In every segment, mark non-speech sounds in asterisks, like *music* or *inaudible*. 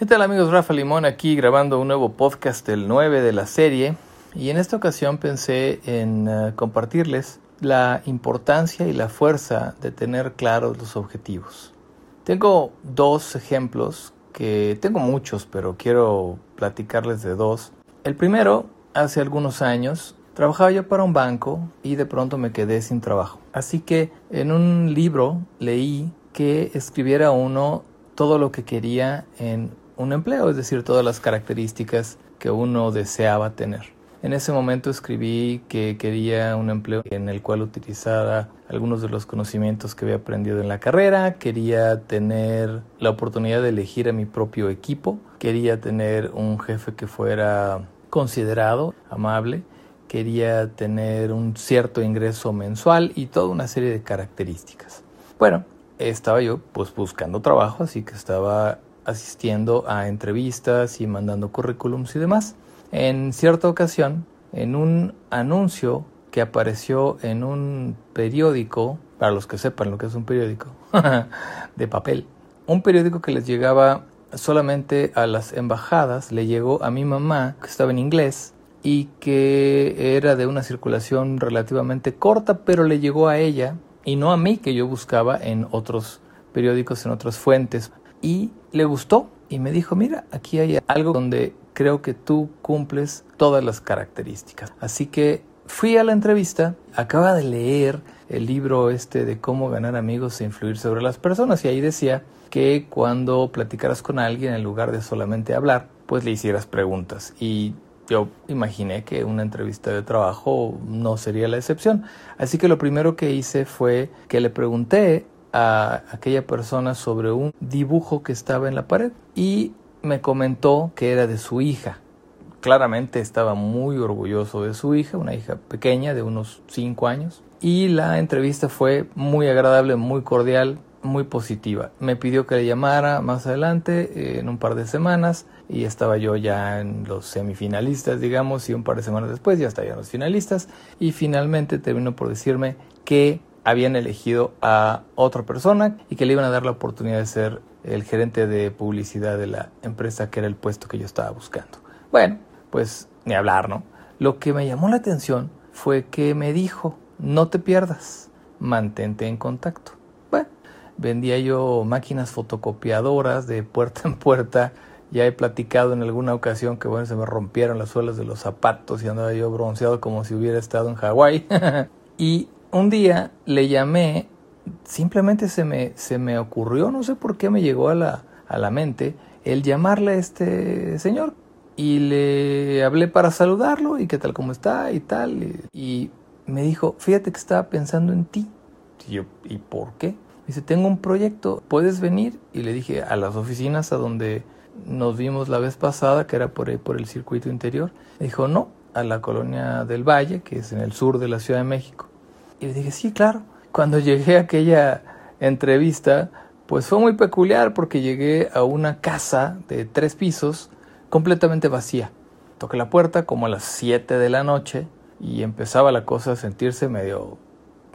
¿Qué tal amigos? Rafa Limón aquí grabando un nuevo podcast, el 9 de la serie. Y en esta ocasión pensé en uh, compartirles la importancia y la fuerza de tener claros los objetivos. Tengo dos ejemplos que tengo muchos, pero quiero platicarles de dos. El primero, hace algunos años, trabajaba yo para un banco y de pronto me quedé sin trabajo. Así que en un libro leí que escribiera uno todo lo que quería en un empleo, es decir, todas las características que uno deseaba tener. En ese momento escribí que quería un empleo en el cual utilizara algunos de los conocimientos que había aprendido en la carrera, quería tener la oportunidad de elegir a mi propio equipo, quería tener un jefe que fuera considerado, amable, quería tener un cierto ingreso mensual y toda una serie de características. Bueno, estaba yo pues buscando trabajo, así que estaba asistiendo a entrevistas y mandando currículums y demás. En cierta ocasión, en un anuncio que apareció en un periódico, para los que sepan lo que es un periódico, *laughs* de papel, un periódico que les llegaba solamente a las embajadas, le llegó a mi mamá, que estaba en inglés, y que era de una circulación relativamente corta, pero le llegó a ella y no a mí, que yo buscaba en otros periódicos, en otras fuentes y le gustó y me dijo, mira, aquí hay algo donde creo que tú cumples todas las características. Así que fui a la entrevista, acaba de leer el libro este de cómo ganar amigos e influir sobre las personas y ahí decía que cuando platicaras con alguien en lugar de solamente hablar, pues le hicieras preguntas y yo imaginé que una entrevista de trabajo no sería la excepción. Así que lo primero que hice fue que le pregunté a aquella persona sobre un dibujo que estaba en la pared y me comentó que era de su hija. Claramente estaba muy orgulloso de su hija, una hija pequeña de unos 5 años. Y la entrevista fue muy agradable, muy cordial, muy positiva. Me pidió que le llamara más adelante, eh, en un par de semanas, y estaba yo ya en los semifinalistas, digamos, y un par de semanas después ya estaba en los finalistas. Y finalmente terminó por decirme que habían elegido a otra persona y que le iban a dar la oportunidad de ser el gerente de publicidad de la empresa que era el puesto que yo estaba buscando. Bueno, pues ni hablar, ¿no? Lo que me llamó la atención fue que me dijo, no te pierdas, mantente en contacto. Bueno, vendía yo máquinas fotocopiadoras de puerta en puerta. Ya he platicado en alguna ocasión que bueno, se me rompieron las suelas de los zapatos y andaba yo bronceado como si hubiera estado en Hawái. *laughs* y un día le llamé, simplemente se me, se me ocurrió, no sé por qué me llegó a la, a la mente, el llamarle a este señor. Y le hablé para saludarlo y qué tal, cómo está y tal. Y, me dijo, fíjate que estaba pensando en ti. Y yo, ¿y por qué? Dice, tengo un proyecto, ¿puedes venir? Y le dije, a las oficinas a donde nos vimos la vez pasada, que era por ahí, por el circuito interior. Me dijo, no, a la colonia del Valle, que es en el sur de la Ciudad de México. Y le dije, sí, claro. Cuando llegué a aquella entrevista, pues fue muy peculiar porque llegué a una casa de tres pisos completamente vacía. Toqué la puerta como a las 7 de la noche y empezaba la cosa a sentirse medio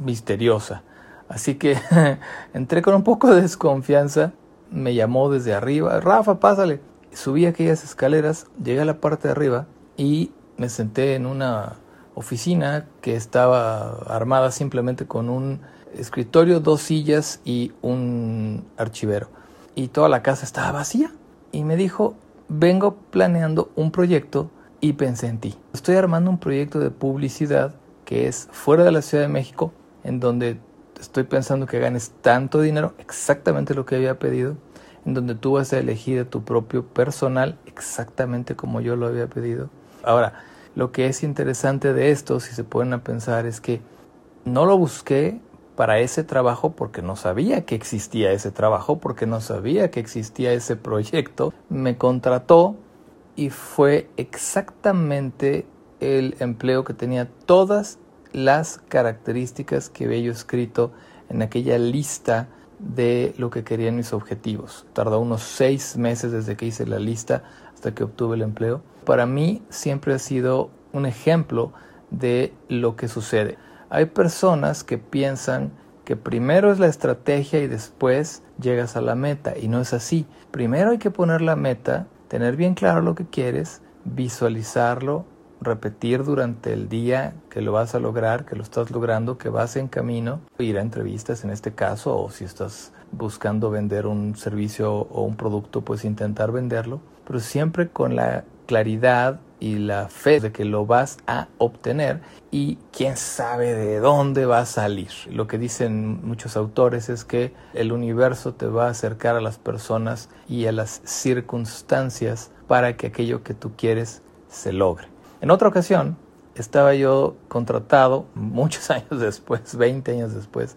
misteriosa. Así que *laughs* entré con un poco de desconfianza, me llamó desde arriba, Rafa, pásale. Subí aquellas escaleras, llegué a la parte de arriba y me senté en una oficina que estaba armada simplemente con un escritorio, dos sillas y un archivero. Y toda la casa estaba vacía. Y me dijo, vengo planeando un proyecto y pensé en ti. Estoy armando un proyecto de publicidad que es fuera de la Ciudad de México, en donde estoy pensando que ganes tanto dinero, exactamente lo que había pedido, en donde tú vas a elegir a tu propio personal, exactamente como yo lo había pedido. Ahora, lo que es interesante de esto, si se pueden pensar, es que no lo busqué para ese trabajo porque no sabía que existía ese trabajo, porque no sabía que existía ese proyecto. Me contrató y fue exactamente el empleo que tenía todas las características que había yo escrito en aquella lista de lo que querían mis objetivos. Tardó unos seis meses desde que hice la lista hasta que obtuve el empleo para mí siempre ha sido un ejemplo de lo que sucede. Hay personas que piensan que primero es la estrategia y después llegas a la meta y no es así. Primero hay que poner la meta, tener bien claro lo que quieres, visualizarlo, repetir durante el día que lo vas a lograr, que lo estás logrando, que vas en camino, ir a entrevistas en este caso, o si estás buscando vender un servicio o un producto, pues intentar venderlo, pero siempre con la claridad y la fe de que lo vas a obtener y quién sabe de dónde va a salir. Lo que dicen muchos autores es que el universo te va a acercar a las personas y a las circunstancias para que aquello que tú quieres se logre. En otra ocasión, estaba yo contratado, muchos *laughs* años después, 20 años después,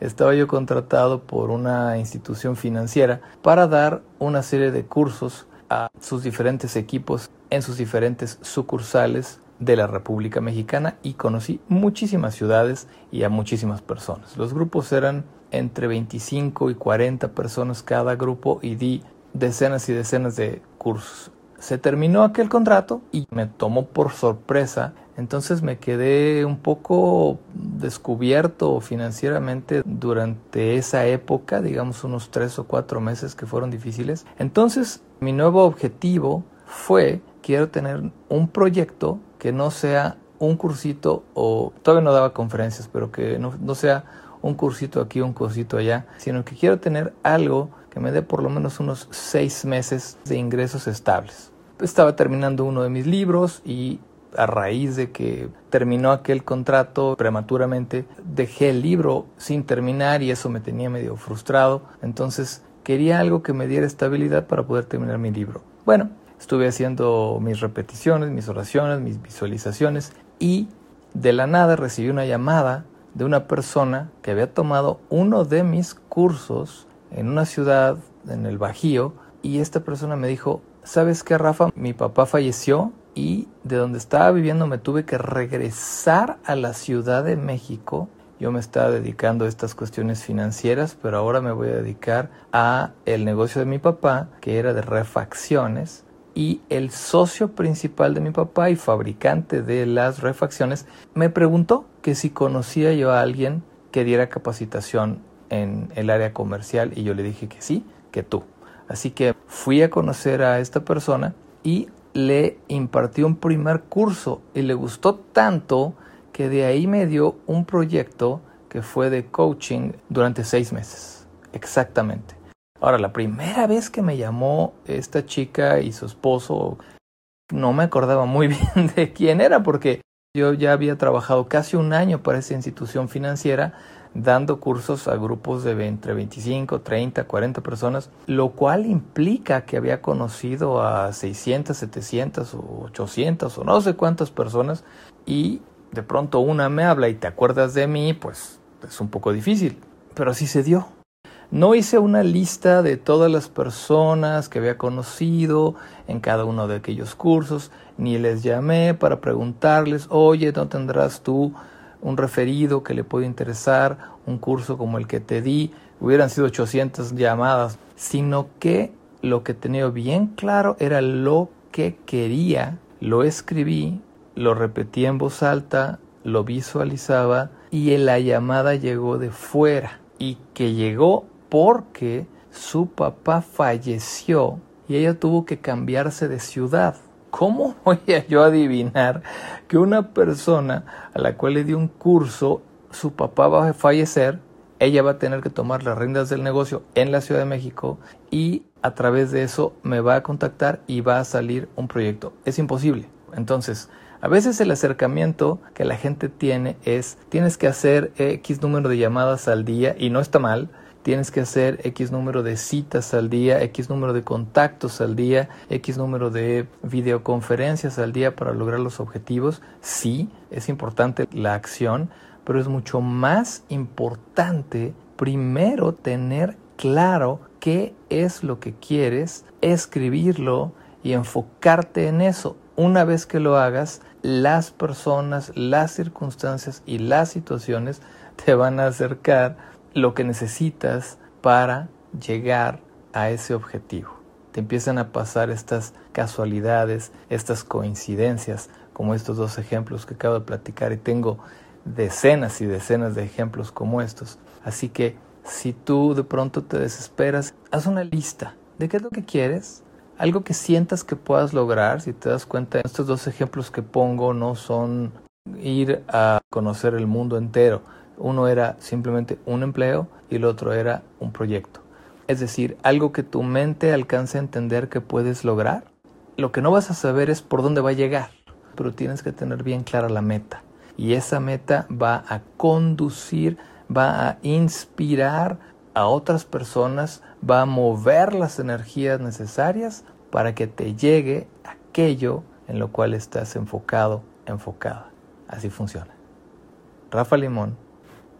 estaba yo contratado por una institución financiera para dar una serie de cursos a sus diferentes equipos en sus diferentes sucursales de la República Mexicana y conocí muchísimas ciudades y a muchísimas personas. Los grupos eran entre 25 y 40 personas cada grupo y di decenas y decenas de cursos. Se terminó aquel contrato y me tomó por sorpresa, entonces me quedé un poco descubierto financieramente durante esa época, digamos unos tres o cuatro meses que fueron difíciles. Entonces mi nuevo objetivo fue, quiero tener un proyecto que no sea un cursito o todavía no daba conferencias, pero que no, no sea un cursito aquí, un cursito allá, sino que quiero tener algo que me dé por lo menos unos seis meses de ingresos estables estaba terminando uno de mis libros y a raíz de que terminó aquel contrato prematuramente, dejé el libro sin terminar y eso me tenía medio frustrado. Entonces quería algo que me diera estabilidad para poder terminar mi libro. Bueno, estuve haciendo mis repeticiones, mis oraciones, mis visualizaciones y de la nada recibí una llamada de una persona que había tomado uno de mis cursos en una ciudad en el Bajío y esta persona me dijo, ¿sabes qué, Rafa? Mi papá falleció y de donde estaba viviendo me tuve que regresar a la Ciudad de México. Yo me estaba dedicando a estas cuestiones financieras, pero ahora me voy a dedicar a el negocio de mi papá, que era de refacciones, y el socio principal de mi papá y fabricante de las refacciones me preguntó que si conocía yo a alguien que diera capacitación en el área comercial y yo le dije que sí, que tú. Así que fui a conocer a esta persona y le impartí un primer curso y le gustó tanto que de ahí me dio un proyecto que fue de coaching durante seis meses. Exactamente. Ahora, la primera vez que me llamó esta chica y su esposo, no me acordaba muy *laughs* bien de quién era porque yo ya había trabajado casi un año para esa institución financiera dando cursos a grupos de entre 25, 30, 40 personas, lo cual implica que había conocido a 600, 700 o 800 o no sé cuántas personas y de pronto una me habla y te acuerdas de mí, pues es un poco difícil, pero así se dio. No hice una lista de todas las personas que había conocido en cada uno de aquellos cursos, ni les llamé para preguntarles, oye, ¿no tendrás tú un referido que le puede interesar, un curso como el que te di, hubieran sido 800 llamadas, sino que lo que tenía bien claro era lo que quería, lo escribí, lo repetí en voz alta, lo visualizaba y la llamada llegó de fuera y que llegó porque su papá falleció y ella tuvo que cambiarse de ciudad. ¿Cómo voy a yo adivinar que una persona a la cual le di un curso, su papá va a fallecer, ella va a tener que tomar las riendas del negocio en la Ciudad de México y a través de eso me va a contactar y va a salir un proyecto? Es imposible. Entonces, a veces el acercamiento que la gente tiene es, tienes que hacer X número de llamadas al día y no está mal, tienes que hacer X número de citas al día, X número de contactos al día, X número de videoconferencias al día para lograr los objetivos. Sí, es importante la acción, pero es mucho más importante primero tener claro qué es lo que quieres, escribirlo y enfocarte en eso. Una vez que lo hagas, las personas, las circunstancias y las situaciones te van a acercar lo que necesitas para llegar a ese objetivo. Te empiezan a pasar estas casualidades, estas coincidencias, como estos dos ejemplos que acabo de platicar y tengo decenas y decenas de ejemplos como estos. Así que Si tú de pronto te desesperas, haz una lista de qué es lo que quieres, algo que sientas que puedas lograr. Si te das cuenta, estos dos ejemplos que pongo no son ir a conocer el mundo entero. Uno era simplemente un empleo y el otro era un proyecto. Es decir, algo que tu mente alcance a entender que puedes lograr. Lo que no vas a saber es por dónde va a llegar, pero tienes que tener bien clara la meta. Y esa meta va a conducir, va a inspirar a otras personas, va a mover las energías necesarias para que te llegue aquello en lo cual estás enfocado, enfocada. Así funciona. Rafa Limón,